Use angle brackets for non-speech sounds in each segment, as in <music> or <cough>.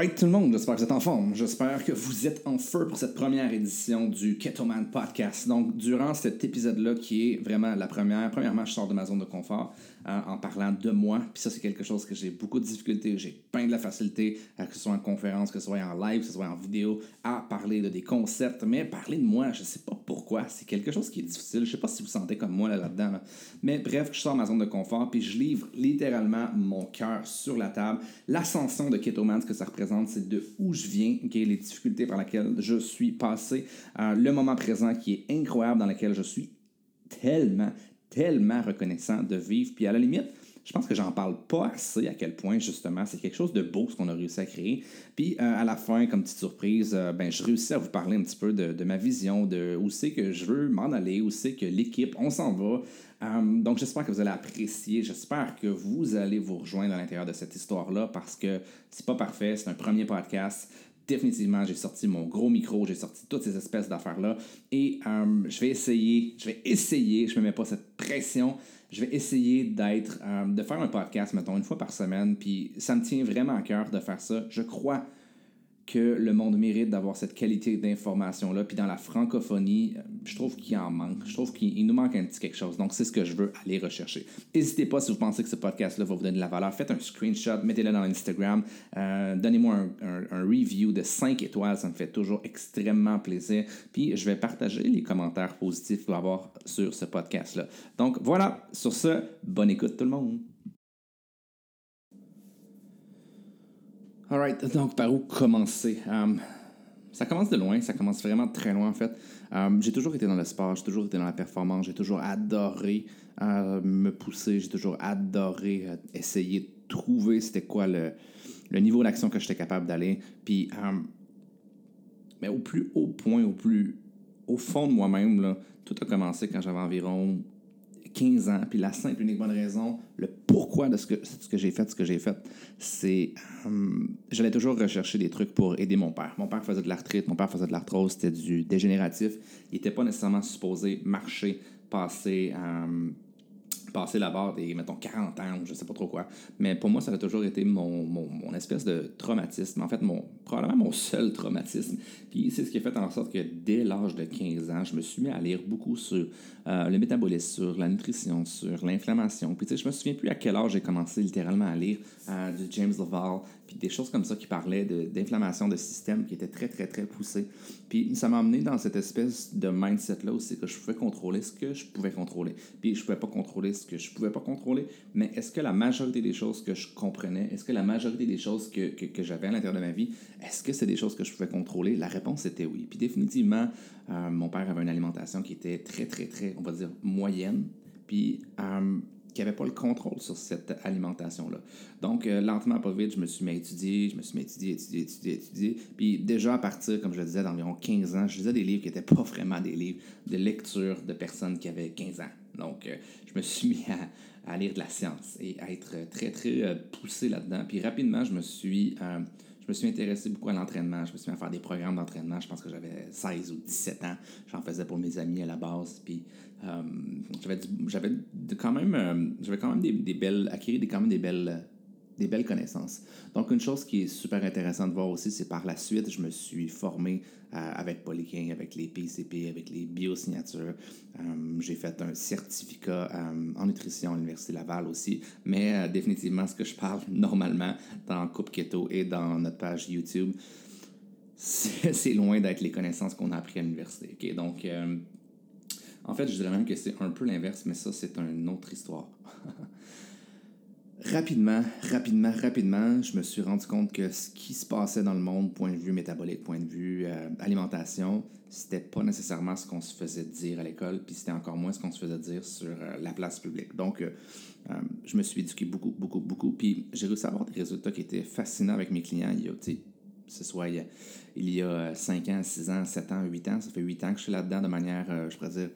Alright tout le monde, j'espère que vous êtes en forme. J'espère que vous êtes en feu pour cette première édition du Ketoman Podcast. Donc, durant cet épisode-là, qui est vraiment la première, premièrement, je sors de ma zone de confort hein, en parlant de moi. Puis ça, c'est quelque chose que j'ai beaucoup de difficultés, j'ai plein de la facilité, que ce soit en conférence, que ce soit en live, que ce soit en vidéo, à parler de des concepts. Mais parler de moi, je sais pas pourquoi. C'est quelque chose qui est difficile. Je sais pas si vous sentez comme moi là-dedans. Mais bref, je sors ma zone de confort, puis je livre littéralement mon cœur sur la table. L'ascension de Ketoman, ce que ça représente, c'est de où je viens, les difficultés par lesquelles je suis passé, euh, le moment présent qui est incroyable, dans lequel je suis tellement, tellement reconnaissant de vivre. Puis à la limite, je pense que j'en parle pas assez à quel point, justement, c'est quelque chose de beau ce qu'on a réussi à créer. Puis euh, à la fin, comme petite surprise, euh, ben, je réussis à vous parler un petit peu de, ma vision, de où c'est que je veux m'en aller, où c'est que l'équipe, on s'en va. Euh, donc j'espère que vous allez apprécier, j'espère que vous allez vous rejoindre à l'intérieur de cette histoire-là parce que c'est pas parfait, c'est un premier podcast définitivement, j'ai sorti mon gros micro, j'ai sorti toutes ces espèces d'affaires-là. Et je vais essayer, je vais essayer, je me mets pas cette pression, je vais essayer d'être, euh, de faire un podcast, mettons, une fois par semaine, puis ça me tient vraiment à cœur de faire ça. Je crois que le monde mérite d'avoir cette qualité d'information-là. Puis dans la francophonie, euh, je trouve qu'il en manque. Je trouve qu'il nous manque un petit quelque chose. Donc, c'est ce que je veux aller rechercher. N'hésitez pas, si vous pensez que ce podcast-là va vous donner de la valeur, faites un screenshot, mettez-le dans Instagram. Euh, donnez-moi un, un, review de 5 étoiles. Ça me fait toujours extrêmement plaisir. Puis, je vais partager les commentaires positifs qu'il va y avoir sur ce podcast-là. Donc, voilà. Sur ce, bonne écoute tout le monde. Alright, donc par où commencer? Um, ça commence de loin, ça commence vraiment très loin en fait. Um, j'ai toujours été dans le sport, j'ai toujours été dans la performance, j'ai toujours adoré uh, me pousser, j'ai toujours adoré uh, essayer de trouver c'était quoi le, le niveau d'action que j'étais capable d'aller. Puis, um, mais au plus haut point, au plus au fond de moi-même, tout a commencé quand j'avais environ 15 ans. Puis la simple unique bonne raison, le pourquoi de ce que, ce que j'ai fait, ce que j'ai fait, c'est. Hum, j'allais toujours rechercher des trucs pour aider mon père. Mon père faisait de l'arthrite, mon père faisait de l'arthrose, c'était du dégénératif. Il n'était pas nécessairement supposé marcher, passer. Hum, passer la barre des, mettons, 40 ans, je sais pas trop quoi. Mais pour moi, ça a toujours été mon, mon, mon espèce de traumatisme. En fait, mon, probablement mon seul traumatisme. Puis c'est ce qui a fait en sorte que dès l'âge de 15 ans, je me suis mis à lire beaucoup sur euh, le métabolisme, sur la nutrition, sur l'inflammation. Puis tu sais, je me souviens plus à quel âge j'ai commencé littéralement à lire euh, du James Laval, puis des choses comme ça qui parlaient d'inflammation de, système qui était très, très, très poussé. Puis ça m'a amené dans cette espèce de mindset-là aussi que je pouvais contrôler ce que je pouvais contrôler. Puis je pouvais pas contrôler ce que je pouvais pas contrôler, mais est-ce que la majorité des choses que je comprenais, est-ce que la majorité des choses que, que, que j'avais à l'intérieur de ma vie, est-ce que c'est des choses que je pouvais contrôler? La réponse était oui. Puis définitivement, euh, mon père avait une alimentation qui était très, très, très, on va dire, moyenne. Puis euh, qui n'avait pas le contrôle sur cette alimentation-là. Donc, euh, lentement, pas vite, je me suis mis à étudier, je me suis mis à étudier, étudier, étudier, étudier. Puis déjà, à partir, comme je le disais, d'environ 15 ans, je lisais des livres qui n'étaient pas vraiment des livres de lecture de personnes qui avaient 15 ans. Donc, euh, je me suis <laughs> mis à, lire de la science et à être très, très euh, poussé là-dedans. Puis rapidement, je me suis me suis intéressé beaucoup à l'entraînement. Je me suis mis à faire des programmes d'entraînement. Je pense que j'avais 16 ou 17 ans. J'en faisais pour mes amis à la base. Puis euh, j'avais quand même, euh, j'avais quand même des, des, belles, acquis quand même des belles des belles connaissances. Donc, une chose qui est super intéressante de voir aussi, c'est par la suite, je me suis formé euh, avec Polyking, avec les PCP, avec les biosignatures. Euh, j'ai fait un certificat euh, en nutrition à l'Université Laval aussi. Mais définitivement, ce que je parle <laughs> normalement dans Coupe Keto et dans notre page YouTube, c'est loin d'être les connaissances qu'on a appris à l'université. Donc, en fait, je dirais même que c'est un peu l'inverse, mais ça, c'est une autre histoire. <laughs> Rapidement, rapidement, rapidement, je me suis rendu compte que ce qui se passait dans le monde, point de vue métabolique, point de vue euh, alimentation, c'était pas nécessairement ce qu'on se faisait dire à l'école, puis c'était encore moins ce qu'on se faisait dire sur euh, la place publique. Donc, euh, je me suis éduqué beaucoup, beaucoup, beaucoup, puis j'ai réussi à avoir des résultats qui étaient fascinants avec mes clients. Il y a, ce soit il y, a, il y a 5 ans, 6 ans, 7 ans, 8 ans, ça fait 8 ans que je suis là-dedans de manière, je pourrais dire,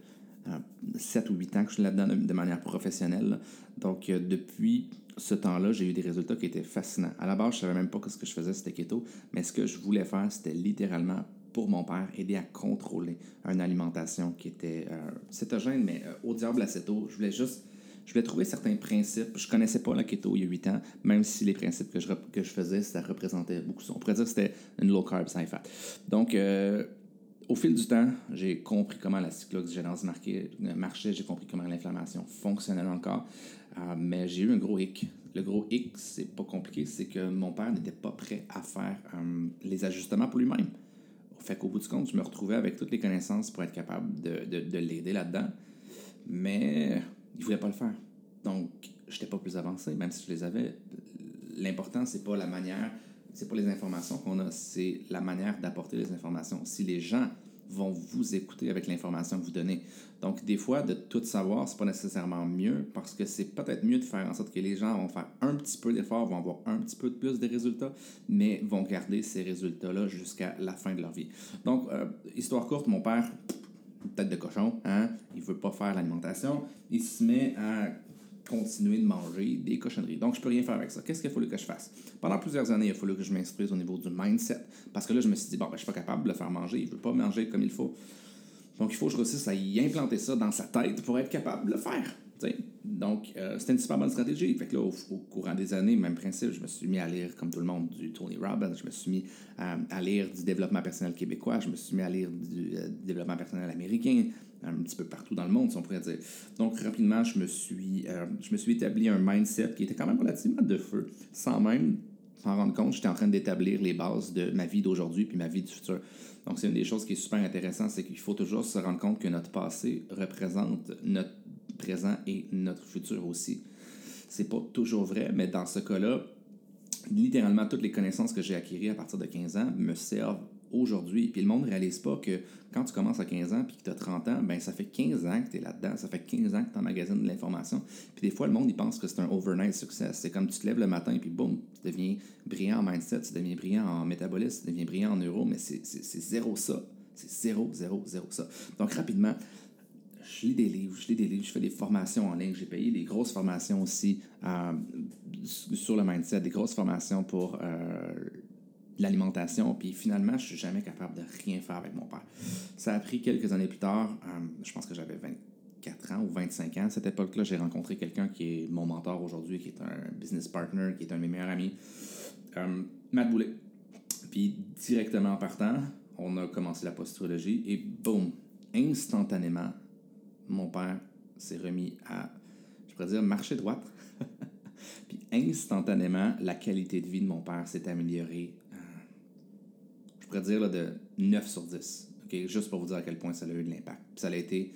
7 ou 8 ans que je suis là-dedans de, manière professionnelle. Donc, depuis ce temps-là, j'ai eu des résultats qui étaient fascinants. À la base, je ne savais même pas que ce que je faisais, c'était keto, mais ce que je voulais faire, c'était littéralement pour mon père, aider à contrôler une alimentation qui était euh, cétogène, mais euh, au diable acéto. Je voulais juste, Je voulais trouver certains principes. Je connaissais pas la keto il y a 8 ans, même si les principes que je, que je faisais, ça représentait beaucoup. On pourrait dire que c'était une low carb, high fat. Donc, euh, au fil du temps, j'ai compris comment la cyclooxygénase marchait, j'ai compris comment l'inflammation fonctionnait encore, euh, mais j'ai eu un gros hic. Le gros hic, c'est pas compliqué, c'est que mon père n'était pas prêt à faire euh, les ajustements pour lui-même. Fait qu'au bout du compte, je me retrouvais avec toutes les connaissances pour être capable de, de, de l'aider là-dedans, mais il voulait pas le faire. Donc, je n'étais pas plus avancé, même si je les avais. L'important, c'est pas la manière c'est pas les informations qu'on a, c'est la manière d'apporter les informations. Si les gens vont vous écouter avec l'information que vous donnez. Donc, des fois, de tout savoir, c'est pas nécessairement mieux parce que c'est peut-être mieux de faire en sorte que les gens vont faire un petit peu d'effort, vont avoir un petit peu de plus de résultats, mais vont garder ces résultats-là jusqu'à la fin de leur vie. Donc, euh, histoire courte, mon père, tête de cochon, hein, il veut pas faire l'alimentation, il se met à continuer de manger des cochonneries. Donc, je peux rien faire avec ça. Qu'est-ce qu'il faut que je fasse? Pendant plusieurs années, il a fallu que je m'instruise au niveau du mindset. Parce que là, je me suis dit, bon, ben, je suis pas capable de le faire manger. Il veut pas manger comme il faut. Donc, il faut que je réussisse à y implanter ça dans sa tête pour être capable de le faire. Donc, euh, c'était une super bonne stratégie. Fait que là, au, courant des années, même principe, je me suis mis à lire, comme tout le monde, du Tony Robbins. Je me suis mis à, lire du développement personnel québécois. Je me suis mis à lire du euh, développement personnel américain un petit peu partout dans le monde, si on pourrait dire. Donc, rapidement, je me suis, euh, je me suis établi un mindset qui était quand même relativement de feu, sans même s'en rendre compte, j'étais en train d'établir les bases de ma vie d'aujourd'hui puis ma vie du futur. Donc, c'est une des choses qui est super intéressante, c'est qu'il faut toujours se rendre compte que notre passé représente notre présent et notre futur aussi. C'est pas toujours vrai, mais dans ce cas-là, littéralement toutes les connaissances que j'ai acquises à partir de 15 ans me servent aujourd'hui. Puis le monde ne réalise pas que quand tu commences à 15 ans puis que tu as 30 ans, ben ça fait 15 ans que tu es là-dedans, ça fait 15 ans que tu emmagasines de l'information. Puis des fois, le monde, il pense que c'est un overnight success. C'est comme tu te lèves le matin puis boum, tu deviens brillant en mindset, tu deviens brillant en métabolisme, tu deviens brillant en neuro, mais c'est zéro ça. C'est zéro, zéro, zéro ça. Donc rapidement, je lis des livres, je lis des livres, je fais des formations en ligne, j'ai payé des grosses formations aussi euh, sur le mindset, des grosses formations pour euh, l'alimentation, puis finalement, je suis jamais capable de rien faire avec mon père. Ça a pris quelques années plus tard, euh, je pense que j'avais 24 ans ou 25 ans. À cette époque-là, j'ai rencontré quelqu'un qui est mon mentor aujourd'hui, qui est un business partner, qui est un de mes meilleurs amis, euh, Matt Boulet. Puis directement en partant, on a commencé la posturologie et boum, instantanément, mon père s'est remis à, je pourrais dire, marcher droite. <laughs> Puis instantanément, la qualité de vie de mon père s'est améliorée dire là, de 9 sur 10. Juste pour vous dire à quel point ça a eu de l'impact. ça a été,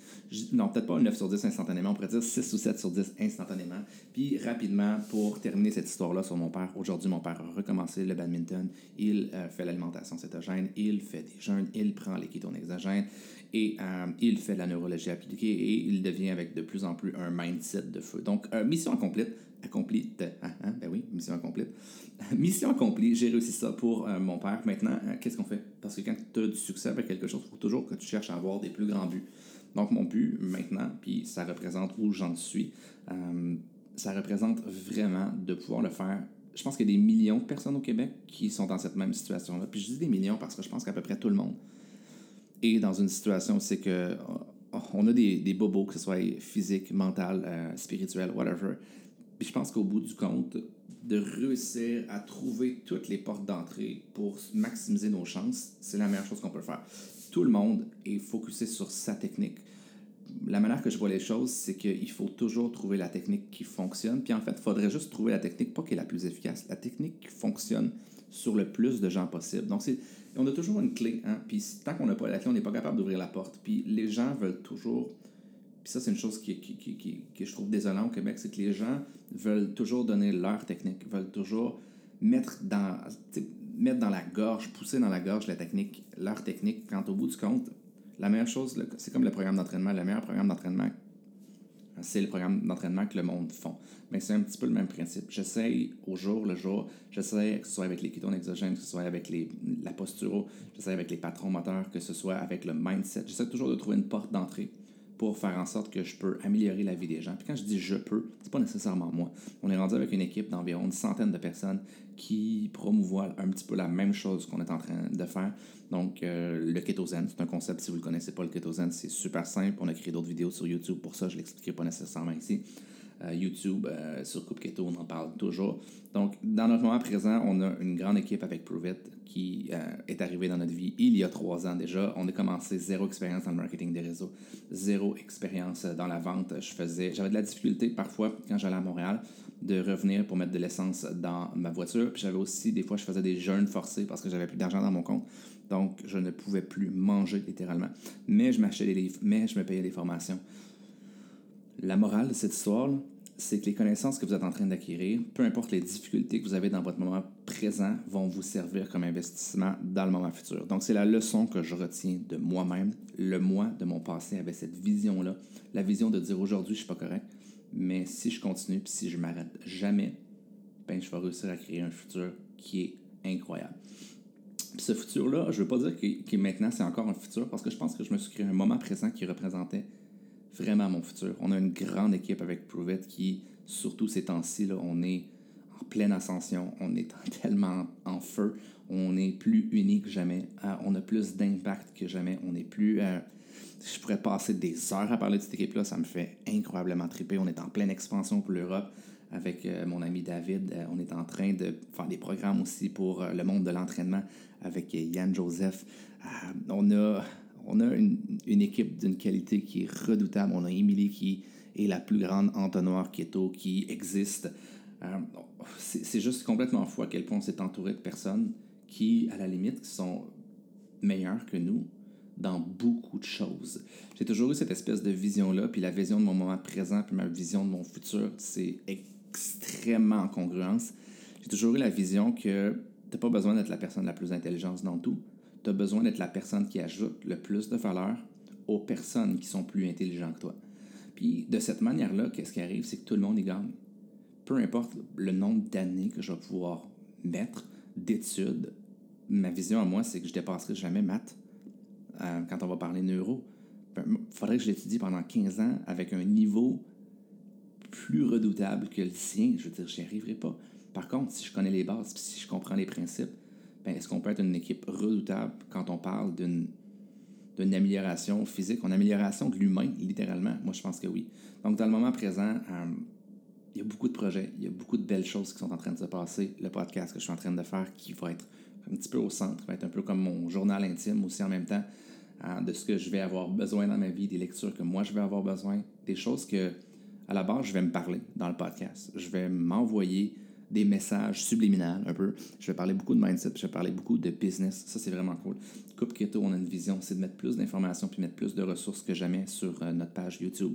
non, peut-être pas 9 sur 10 instantanément, on pourrait dire 6 ou 7 sur 10 instantanément. Puis rapidement, pour terminer cette histoire-là sur mon père, aujourd'hui, mon père a recommencé le badminton, il euh, fait l'alimentation cétogène, il fait des jeûnes, il prend les kétones exogènes et euh, il fait la neurologie appliquée et il devient avec de plus en plus un mindset de feu. Donc, euh, mission accomplie accomplie. Hein, hein, ben oui, mission accomplie. <laughs> mission accomplie, j'ai réussi ça pour euh, mon père. Maintenant, qu'est-ce qu'on fait? Parce que quand tu as du succès avec quelque chose, il faut toujours que tu cherches à avoir des plus grands buts. Donc, mon but maintenant, puis ça représente où j'en suis, ça représente vraiment de pouvoir le faire. Je pense qu'il y a des millions de personnes au Québec qui sont dans cette même situation-là. Puis je dis des millions parce que je pense qu'à peu près tout le monde est dans une situation c'est que on a des, bobos, que ce soit physique, mental, spirituel, whatever, puis je pense qu'au bout du compte, de réussir à trouver toutes les portes d'entrée pour maximiser nos chances, c'est la meilleure chose qu'on peut faire. Tout le monde est focusé sur sa technique. La manière que je vois les choses, c'est qu'il faut toujours trouver la technique qui fonctionne. Puis en fait, il faudrait juste trouver la technique, pas qui est la plus efficace, la technique qui fonctionne sur le plus de gens possible. Donc, on a toujours une clé. Hein? Puis tant qu'on n'a pas la clé, on n'est pas capable d'ouvrir la porte. Puis les gens veulent toujours puis ça, c'est une chose qui, qui, qui, que je trouve désolant au Québec, c'est que les gens veulent toujours donner leur technique, veulent toujours mettre dans, mettre dans la gorge, pousser dans la gorge la technique, leur technique, quand au bout du compte, la meilleure chose, c'est comme le programme d'entraînement, le meilleur programme d'entraînement, c'est le programme d'entraînement que le monde font. Mais c'est un petit peu le même principe. J'essaye au jour le jour, j'essaie que ce soit avec les kétones exogènes, que ce soit avec les, la posture, j'essaie avec les patrons moteurs, que ce soit avec le mindset. J'essaie toujours de trouver une porte d'entrée pour faire en sorte que je peux améliorer la vie des gens. Puis quand je dis je peux, c'est pas nécessairement moi. On est rendu avec une équipe d'environ une centaine de personnes qui promouvoient un petit peu la même chose qu'on est en train de faire. Donc, euh, le kétozen, c'est un concept, si vous le connaissez pas, le kétozen, c'est super simple. On a créé d'autres vidéos sur YouTube pour ça, je l'expliquerai pas nécessairement ici. Euh, YouTube, euh, sur Coupe Keto, on en parle toujours. Donc, dans notre moment présent, on a une grande équipe avec Prove qui est arrivée dans notre vie il y a trois ans déjà. On a commencé zéro expérience dans le marketing des réseaux, zéro expérience dans la vente. Je faisais, j'avais de la difficulté parfois quand j'allais à Montréal de revenir pour mettre de l'essence dans ma voiture. Puis j'avais aussi, des fois, je faisais des jeûnes forcés parce que j'avais plus d'argent dans mon compte. Donc, je ne pouvais plus manger littéralement. Mais je m'achetais des livres, mais je me payais des formations. La morale de cette histoire, c'est que les connaissances que vous êtes en train d'acquérir, peu importe les difficultés que vous avez dans votre moment présent, vont vous servir comme investissement dans le moment futur. Donc, c'est la leçon que je retiens de moi-même. Le moi de mon passé avait cette vision-là, la vision de dire aujourd'hui, je suis pas correct, mais si je continue, puis si je m'arrête jamais, ben, je vais réussir à créer un futur qui est incroyable. Puis ce futur-là, je ne veux pas dire que, maintenant c'est encore un futur, parce que je pense que je me suis créé un moment présent qui représentait vraiment mon futur. On a une grande équipe avec Prove qui, surtout ces temps-ci, on est en pleine ascension, on est <laughs> tellement en feu, on est plus unique que jamais, euh, on a plus d'impact que jamais, on est plus... Euh, je pourrais passer des heures à parler de cette équipe-là. Ça me fait incroyablement triper. On est en pleine expansion pour l'Europe avec euh, mon ami David. On est en train de faire des programmes aussi pour le monde de l'entraînement avec Yann Joseph. on a, on a une, équipe d'une qualité qui est redoutable. On a Émilie qui est la plus grande entonnoir keto qui existe. c'est juste complètement fou à quel point on s'est entouré de personnes qui, à la limite, sont meilleures que nous, dans beaucoup de choses. J'ai toujours eu cette espèce de vision-là, puis la vision de mon moment présent, puis ma vision de mon futur, c'est extrêmement en congruence. J'ai toujours eu la vision que tu n'as pas besoin d'être la personne la plus intelligente dans tout. Tu as besoin d'être la personne qui ajoute le plus de valeur aux personnes qui sont plus intelligentes que toi. Puis de cette manière-là, qu'est-ce qui arrive, c'est que tout le monde y gagne. Peu importe le nombre d'années que je vais pouvoir mettre d'études, ma vision à moi, c'est que je dépasserai jamais maths euh, quand on va parler neuro. Il ben, faudrait que je l'étudie pendant 15 ans avec un niveau plus redoutable que le sien. Je veux dire, je n'y arriverai pas. Par contre, si je connais les bases, si je comprends les principes, est-ce qu'on peut être une équipe redoutable quand on parle d'une d'une amélioration physique, une amélioration de l'humain, littéralement? Moi, je pense que oui. Donc, dans le moment présent, euh, il y a beaucoup de projets, il y a beaucoup de belles choses qui sont en train de se passer. Le podcast que je suis en train de faire, qui va être un petit peu au centre, va être un peu comme mon journal intime aussi en même temps. Hein, de ce que je vais avoir besoin dans ma vie, des lectures que moi je vais avoir besoin, des choses que, à la base, je vais me parler dans le podcast. Je vais m'envoyer des messages subliminales un peu. Je vais parler beaucoup de mindset, je vais parler beaucoup de business. Ça, c'est vraiment cool. Coupe Keto, on a une vision, c'est de mettre plus d'informations puis mettre plus de ressources que jamais sur euh, notre page YouTube.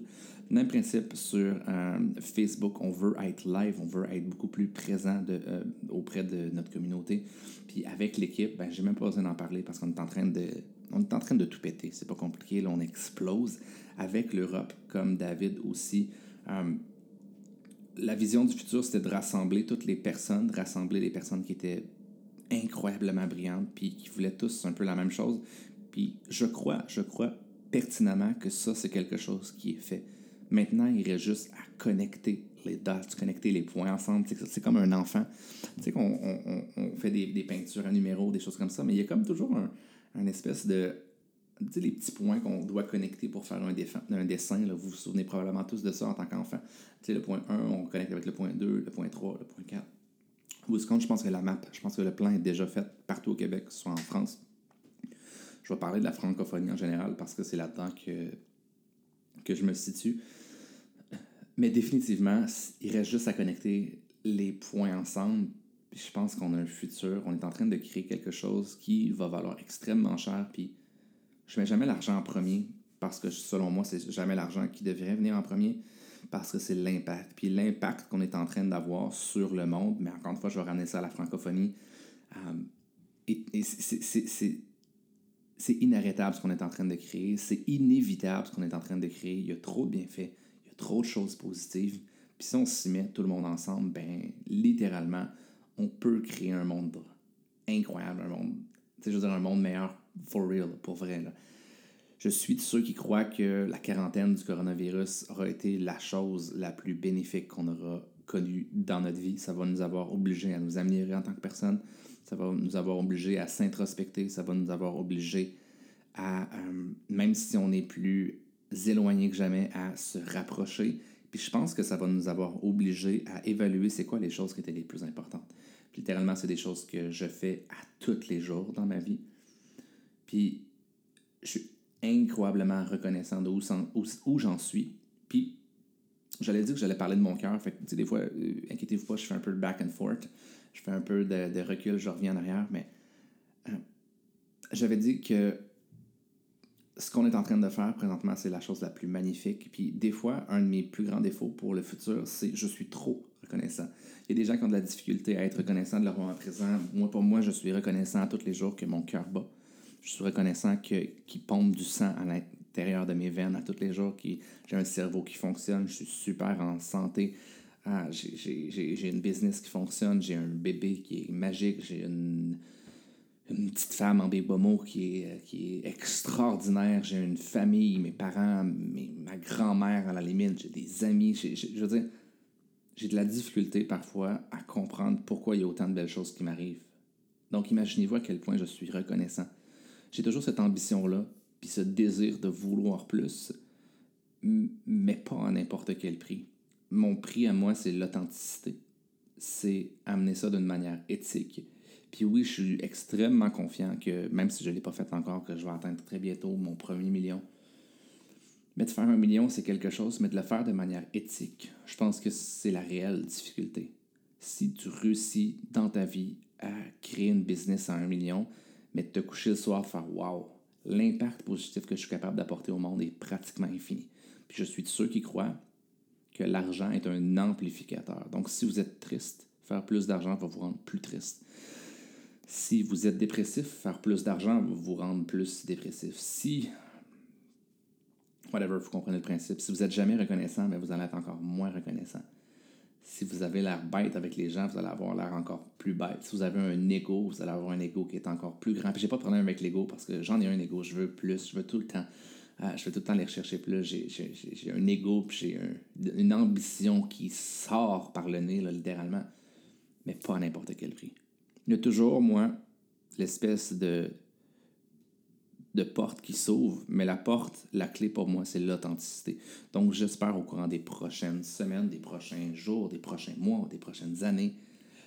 Même principe sur euh, Facebook, on veut être live, on veut être beaucoup plus présent euh, auprès de notre communauté. Puis avec l'équipe, ben, j'ai même pas besoin d'en parler parce qu'on est en train de on est en train de tout péter. C'est pas compliqué. Là, on explose avec l'Europe, comme David aussi. La vision du futur, c'était de rassembler toutes les personnes, de rassembler les personnes qui étaient incroyablement brillantes, puis qui voulaient tous un peu la même chose. Puis je crois, je crois pertinemment que ça, c'est quelque chose qui est fait. Maintenant, il reste juste à connecter les dots, connecter les points ensemble. C'est comme un enfant. Tu sais qu'on on, fait des, des, peintures à numéros, des choses comme ça, mais il y a comme toujours un, un espèce de. Tu les petits points qu'on doit connecter pour faire un, un dessin. Là, vous vous souvenez probablement tous de ça en tant qu'enfant. Tu sais, le point 1, on connecte avec le point 2, le point 3, le point 4. Wisconsin, je pense que la map, je pense que le plan est déjà fait partout au Québec, soit en France. Je vais parler de la francophonie en général parce que c'est là-dedans que, que je me situe. Mais définitivement, il reste juste à connecter les points ensemble je pense qu'on a un futur. On est en train de créer quelque chose qui va valoir extrêmement cher. Puis je mets jamais l'argent en premier parce que selon moi, c'est jamais l'argent qui devrait venir en premier parce que c'est l'impact. Puis l'impact qu'on est en train d'avoir sur le monde, mais encore une fois, je vais ramener ça à la francophonie. Euh, c'est inarrêtable ce qu'on est en train de créer. C'est inévitable ce qu'on est en train de créer. Il y a trop de bienfaits. Il y a trop de choses positives. Puis si on s'y met tout le monde ensemble, ben littéralement, on peut créer un monde incroyable, un monde, je veux dire, un monde meilleur, for real, pour vrai. Je suis de ceux qui croient que la quarantaine du coronavirus aura été la chose la plus bénéfique qu'on aura connue dans notre vie. Ça va nous avoir obligés à nous améliorer en tant que personne. Ça va nous avoir obligés à s'introspecter. Ça va nous avoir obligés à, euh, même si on est plus éloigné que jamais, à se rapprocher Puis je pense que ça va nous avoir obligés à évaluer c'est quoi les choses qui étaient les plus importantes. Puis littéralement, c'est des choses que je fais à tous les jours dans ma vie. Puis je suis incroyablement reconnaissant de où, j'en suis. Puis j'allais dire que j'allais parler de mon cœur. Fait que, des fois, euh, inquiétez-vous pas, je fais un peu de back and forth. Je fais un peu de, recul, je reviens en arrière. Mais euh, j'avais dit que ce qu'on est en train de faire présentement, c'est la chose la plus magnifique. Puis des fois, un de mes plus grands défauts pour le futur, c'est je suis trop reconnaissant. Il y a des gens qui ont de la difficulté à être reconnaissants de leur moment présent. Moi, pour moi, je suis reconnaissant tous les jours que mon cœur bat. Je suis reconnaissant qu'il pompe du sang à l'intérieur de mes veines à tous les jours, que j'ai un cerveau qui fonctionne, je suis super en santé. Ah, j'ai une business qui fonctionne, j'ai un bébé qui est magique, j'ai une une petite femme en bébomo qui est, qui est extraordinaire. J'ai une famille, mes parents, ma grand-mère à la limite, j'ai des amis. je veux dire, j'ai de la difficulté parfois à comprendre pourquoi il y a autant de belles choses qui m'arrivent. Donc imaginez-vous à quel point je suis reconnaissant. J'ai toujours cette ambition-là, puis ce désir de vouloir plus, mais pas à n'importe quel prix. Mon prix à moi, c'est l'authenticité. C'est amener ça d'une manière éthique puis oui, je suis extrêmement confiant que, même si je ne l'ai pas fait encore, que je vais atteindre très bientôt mon premier million. Mais de faire un million, c'est quelque chose, mais de le faire de manière éthique, je pense que c'est la réelle difficulté. Si tu réussis dans ta vie à créer une business à un million, mais de te coucher le soir faire Wow, l'impact positif que je suis capable d'apporter au monde est pratiquement infini. Puis je suis de ceux qui croient que l'argent est un amplificateur. Donc si vous êtes triste, faire plus d'argent va vous rendre plus triste. Si vous êtes dépressif, faire plus d'argent va vous rendre plus dépressif. Si, whatever, vous comprenez le principe, si vous n'êtes jamais reconnaissant, ben, vous allez être encore moins reconnaissant. Si vous avez l'air bête avec les gens, vous allez avoir l'air encore plus bête. Si vous avez un ego, vous allez avoir un ego qui est encore plus grand. Puis j'ai pas de problème avec l'ego parce que j'en ai un ego, je veux plus, je veux tout le temps. Euh, je veux tout le temps aller rechercher plus. J'ai un ego, puis j'ai une ambition qui sort par le nez, littéralement, mais pas à n'importe quel prix il y a toujours, moi, l'espèce de, de porte qui s'ouvre, mais la porte, la clé pour moi, c'est l'authenticité. Donc, j'espère au courant des prochaines semaines, des prochains jours, des prochains mois, des prochaines années,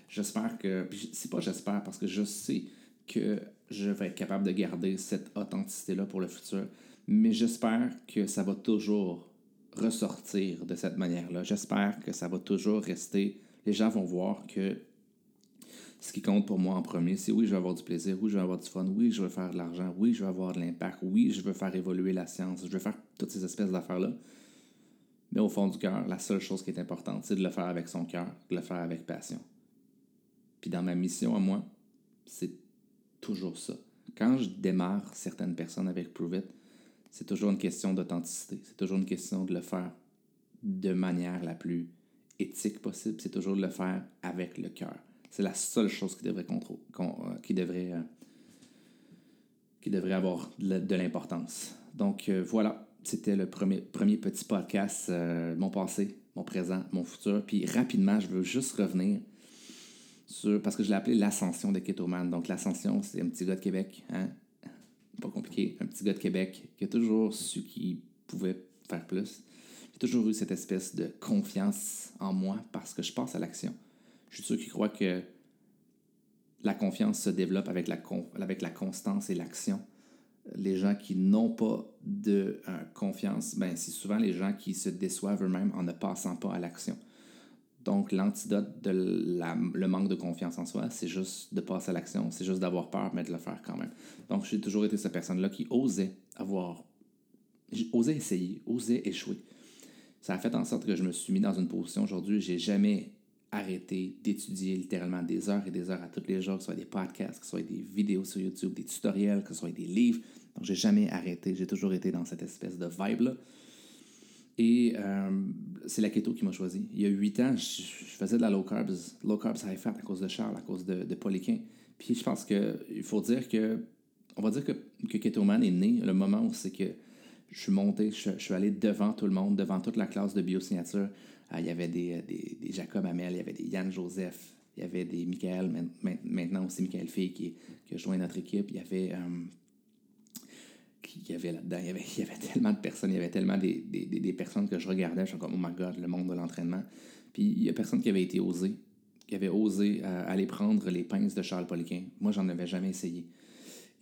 j'espère que, c'est pas j'espère parce que je sais que je vais être capable de garder cette authenticité-là pour le futur, mais j'espère que ça va toujours ressortir de cette manière-là. J'espère que ça va toujours rester. Les gens vont voir que ce qui compte pour moi en premier, c'est oui, je vais avoir du plaisir, oui, je vais avoir du fun, oui, je veux faire de l'argent, oui, je veux avoir de l'impact, oui, je veux faire évoluer la science, je veux faire toutes ces espèces d'affaires-là. Mais au fond du cœur, la seule chose qui est importante, c'est de le faire avec son cœur, de le faire avec passion. Puis dans ma mission à moi, c'est toujours ça. Quand je démarre certaines personnes avec Prove It, c'est toujours une question d'authenticité. C'est toujours une question de le faire de manière la plus éthique possible. C'est toujours de le faire avec le cœur. C'est la seule chose qui devrait, euh, qui devrait, euh, qui devrait avoir de l'importance. Donc euh, voilà, c'était le premier, premier petit podcast, mon passé, mon présent, mon futur. Puis rapidement, je veux juste revenir sur, parce que je l'ai appelé l'ascension de Ketoman. Donc l'ascension, c'est un petit gars de Québec, hein? pas compliqué, un petit gars de Québec qui a toujours su qu'il pouvait faire plus. J'ai toujours eu cette espèce de confiance en moi parce que je passe à l'action. Je suis sûr qu'il croit que la confiance se développe avec la, avec la constance et l'action. Les gens qui n'ont pas de euh, confiance, ben, c'est souvent les gens qui se déçoivent eux-mêmes en ne passant pas à l'action. Donc, l'antidote de le manque de confiance en soi, c'est juste de passer à l'action, c'est juste d'avoir peur, mais de le faire quand même. Donc, j'ai toujours été cette personne-là qui osait avoir, osait essayer, osait échouer. Ça a fait en sorte que je me suis mis dans une position aujourd'hui, j'ai jamais arrêter d'étudier littéralement des heures et des heures à tous les jours, que ce soit des podcasts, que ce soit des vidéos sur YouTube, des tutoriels, que ce soit des livres. Donc, j'ai jamais arrêté. J'ai toujours été dans cette espèce de vibe-là. Et euh, c'est la keto qui m'a choisi. Il y a huit ans, je, faisais de la low carbs, low carbs high fat à cause de Charles, à cause de, de. Puis je pense qu'il faut dire que, on va dire que, que Keto Man est né le moment où c'est que je suis monté, je, suis allé devant tout le monde, devant toute la classe de biosignature. Ah, il y avait des, des, des, Jacob Hamel, il y avait des Yann Joseph, il y avait des Michael, maintenant aussi Michael Fay qui, qui, a joint notre équipe. Il y avait, euh, y avait là-dedans. Il <laughs> il y avait tellement de personnes, il y avait tellement des, des, des personnes que je regardais, je suis comme, oh my god, le monde de l'entraînement. Puis il y a personne qui avait été osé, qui avait osé euh, aller prendre les pinces de Charles Poliquin. Moi, j'en avais jamais essayé.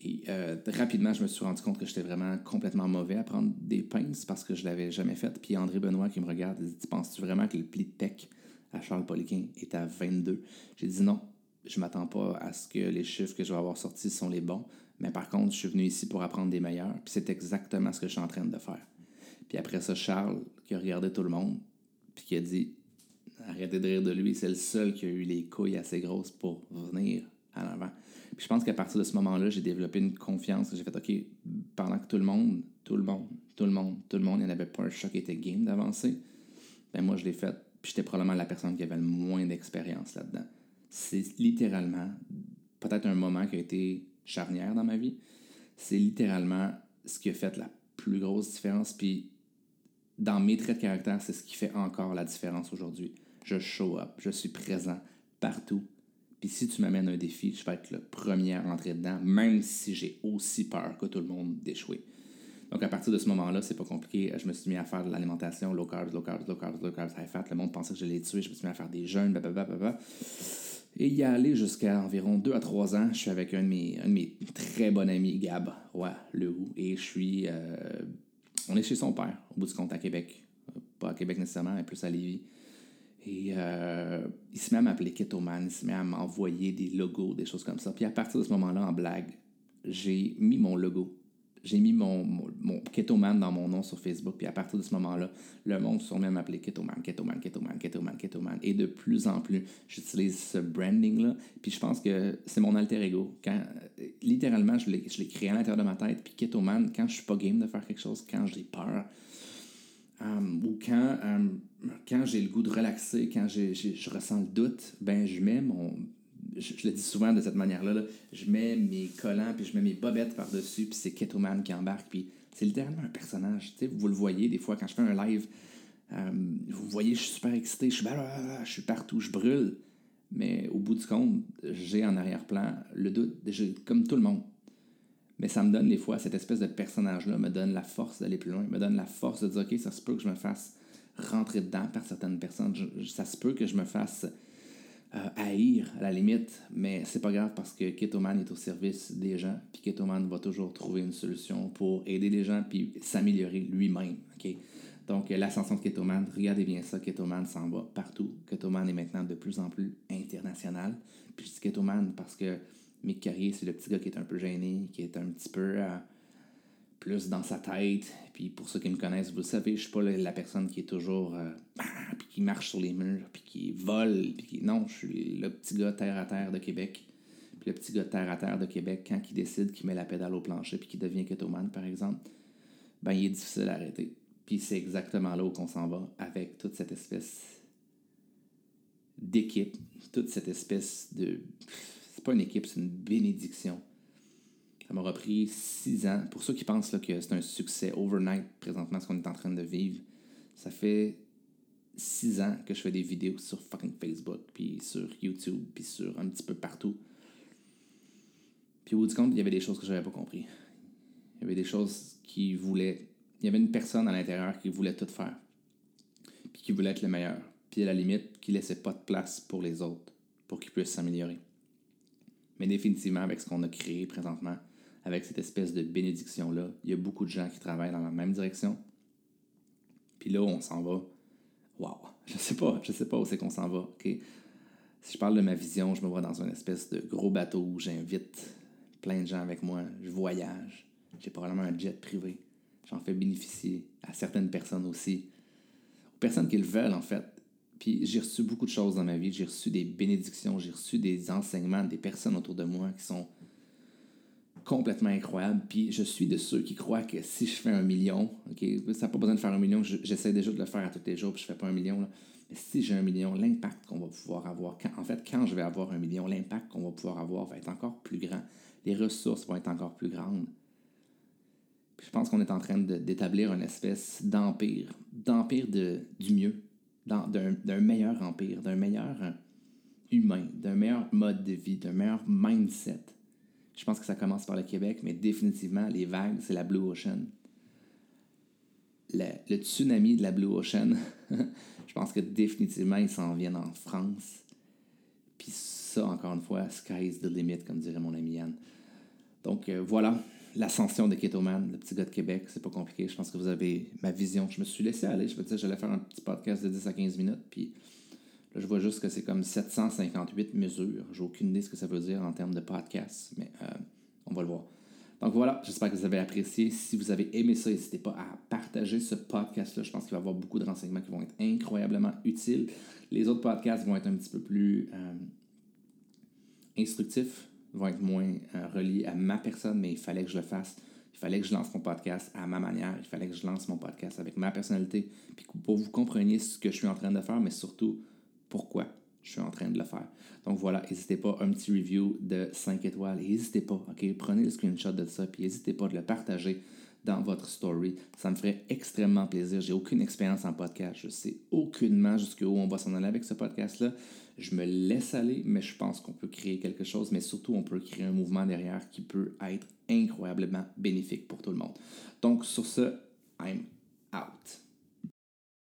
Et euh, rapidement, je me suis rendu compte que j'étais vraiment complètement mauvais à prendre des pinces parce que je l'avais jamais fait. Puis André Benoît qui me regarde, il dit Penses-tu vraiment que le pli de tech à Charles Poliquin est à 22 J'ai dit non, je m'attends pas à ce que les chiffres que je vais avoir sortis sont les bons. Mais par contre, je suis venu ici pour apprendre des meilleurs. Puis c'est exactement ce que je suis en train de faire. Puis après ça, Charles, qui a regardé tout le monde, puis qui a dit Arrêtez de rire de lui, c'est le seul qui a eu les couilles assez grosses pour venir à l'avant. Puis je pense qu'à partir de ce moment-là, j'ai développé une confiance. J'ai fait OK, pendant que tout le monde, tout le monde, tout le monde, tout le monde, il n'y en avait pas un chat qui était game d'avancer, ben moi je l'ai fait. Puis j'étais probablement la personne qui avait le moins d'expérience là-dedans. C'est littéralement peut-être un moment qui a été charnière dans ma vie. C'est littéralement ce qui a fait la plus grosse différence. Puis dans mes traits de caractère, c'est ce qui fait encore la différence aujourd'hui. Je show up, je suis présent partout. Puis si tu m'amènes un défi, je vais être le premier à rentrer dedans, même si j'ai aussi peur que tout le monde d'échouer. Donc à partir de ce moment-là, c'est pas compliqué. Je me suis mis à faire de l'alimentation low carb, low carb, low carb, low carb, high fat. Le monde pensait que je l'ai tué. Je me suis mis à faire des jeûnes, blablabla. Et y aller jusqu'à environ 2 à 3 ans, je suis avec un de mes, un de mes très bons amis, Gab, ouais, le et je suis. Euh, on est chez son père, au bout du compte, à Québec. Pas à Québec nécessairement, mais plus à Lévis. Et euh, il se met à m'appeler Ketoman, il se met à m'envoyer des logos, des choses comme ça. Puis à partir de ce moment-là, en blague, j'ai mis mon logo j'ai mis mon, mon, Ketoman dans mon nom sur Facebook, puis à partir de ce moment-là, le monde se met à m'appeler Ketoman, Ketoman, Ketoman, Ketoman, Ketoman. Et de plus en plus, j'utilise ce branding-là, puis je pense que c'est mon alter ego. Quand, littéralement, je l'ai créé à l'intérieur de ma tête, puis Ketoman, quand je suis pas game de faire quelque chose, quand j'ai peur, um, ou quand, um, quand j'ai le goût de relaxer, quand je ressens le doute, ben je mets mon je, le dis souvent de cette manière-là, je mets mes collants, puis je mets mes bobettes par-dessus, puis c'est Ketoman qui embarque, puis c'est littéralement un personnage. Vous le voyez des fois quand je fais un live, euh, vous voyez, je suis super excité, je suis, je suis partout, je brûle. Mais au bout du compte, j'ai en arrière-plan le doute, comme tout le monde. Mais ça me donne des fois, cette espèce de personnage-là me donne la force d'aller plus loin, me donne la force de dire, OK, ça se peut que je me fasse rentrer dedans par certaines personnes. ça se peut que je me fasse euh, haïr à la limite, mais c'est pas grave parce que Ketoman est au service des gens, puis Ketoman va toujours trouver une solution pour aider les gens puis s'améliorer lui-même. ok? Donc l'ascension de Ketoman, regardez bien ça, Ketoman s'en va partout. Ketoman est maintenant de plus en plus international. Puis je dis Ketoman parce que Mick Carrier, c'est le petit gars qui est un peu gêné, qui est un petit peu... Euh, plus dans sa tête. Puis pour ceux qui me connaissent, vous le savez, je suis pas la, personne qui est toujours euh, puis qui marche sur les murs, puis qui vole, puis qui... non, je suis le petit gars terre à terre de Québec. Puis le petit gars terre à terre de Québec, quand il décide qu'il met la pédale au plancher puis qu'il devient ketoman, par exemple, ben il est difficile à arrêter. Puis c'est exactement là où on s'en va avec toute cette espèce d'équipe, toute cette espèce de pas une équipe, c'est une bénédiction ça m'aura pris six ans. Pour ceux qui pensent que c'est un succès overnight présentement, ce qu'on est en train de vivre, ça fait six ans que je fais des vidéos sur fucking Facebook, puis sur YouTube, puis sur un petit peu partout. Puis au bout du compte, il y avait des choses que je n'avais pas compris. Il y avait des choses qui voulaient. Il y avait une personne à l'intérieur qui voulait tout faire, puis qui voulait être le meilleur. Puis à la limite, qui laissait pas de place pour les autres, pour qu'ils puissent s'améliorer. Mais définitivement, avec ce qu'on a créé présentement, avec cette espèce de bénédiction-là. Il y a beaucoup de gens qui travaillent dans la même direction. Puis là, on s'en va. Waouh! <laughs> Je sais pas, je sais pas où c'est qu'on s'en va. ok? Si je parle de ma vision, je me vois dans une espèce de gros bateau où j'invite plein de gens avec moi. Je voyage. J'ai probablement un jet privé. J'en fais bénéficier à certaines personnes aussi. Aux personnes qui le veulent, en fait. Puis j'ai reçu beaucoup de choses dans ma vie. J'ai reçu des bénédictions, j'ai reçu des enseignements des personnes autour de moi qui sont complètement incroyable. Puis je suis de ceux qui croient que si je fais un million, ok, ça n'a pas besoin de faire un million, j'essaie déjà de le faire à tous les jours, puis je fais pas un million. Là. Mais si j'ai un million, l'impact qu'on va pouvoir avoir, en fait, quand je vais avoir un million, l'impact qu'on va pouvoir avoir va être encore plus grand. Les ressources vont être encore plus grandes. Puis je pense qu'on est en train d'établir une espèce d'empire, d'empire du mieux, d'un meilleur empire, d'un meilleur humain, d'un meilleur mode de vie, d'un meilleur mindset Je pense que ça commence par le Québec, mais définitivement, les vagues, c'est la Blue Ocean. Le, tsunami de la Blue Ocean, <laughs> je pense que définitivement, ils s'en viennent en France. Puis ça, encore une fois, sky is the limit, comme dirait mon ami Yann. Donc euh, voilà, l'ascension de Ketoman, le petit gars de Québec, c'est pas compliqué. Je pense que vous avez ma vision. Je me suis laissé aller. Je me disais, j'allais faire un petit podcast de 10 à 15 minutes. Puis là, je vois juste que c'est comme 758 mesures. J'ai aucune idée ce que ça veut dire en termes de podcast, mais euh, on va le voir. Donc voilà, j'espère que vous avez apprécié. Si vous avez aimé ça, n'hésitez pas à partager ce podcast-là. Je pense qu'il va y avoir beaucoup de renseignements qui vont être incroyablement utiles. Les autres podcasts vont être un petit peu plus euh, instructifs, vont être moins euh, reliés à ma personne, mais il fallait que je le fasse. Il fallait que je lance mon podcast à ma manière. Il fallait que je lance mon podcast avec ma personnalité. Puis pour que vous compreniez ce que je suis en train de faire, mais surtout pourquoi je suis en train de le faire. Donc voilà, n'hésitez pas, un petit review de 5 étoiles. N'hésitez pas, OK? Prenez le screenshot de ça, puis n'hésitez pas de le partager dans votre story. Ça me ferait extrêmement plaisir. J'ai aucune expérience en podcast. Je sais aucunement jusqu'où on va s'en aller avec ce podcast-là. Je me laisse aller, mais je pense qu'on peut créer quelque chose, mais surtout on peut créer un mouvement derrière qui peut être incroyablement bénéfique pour tout le monde. Donc sur ce, I'm out.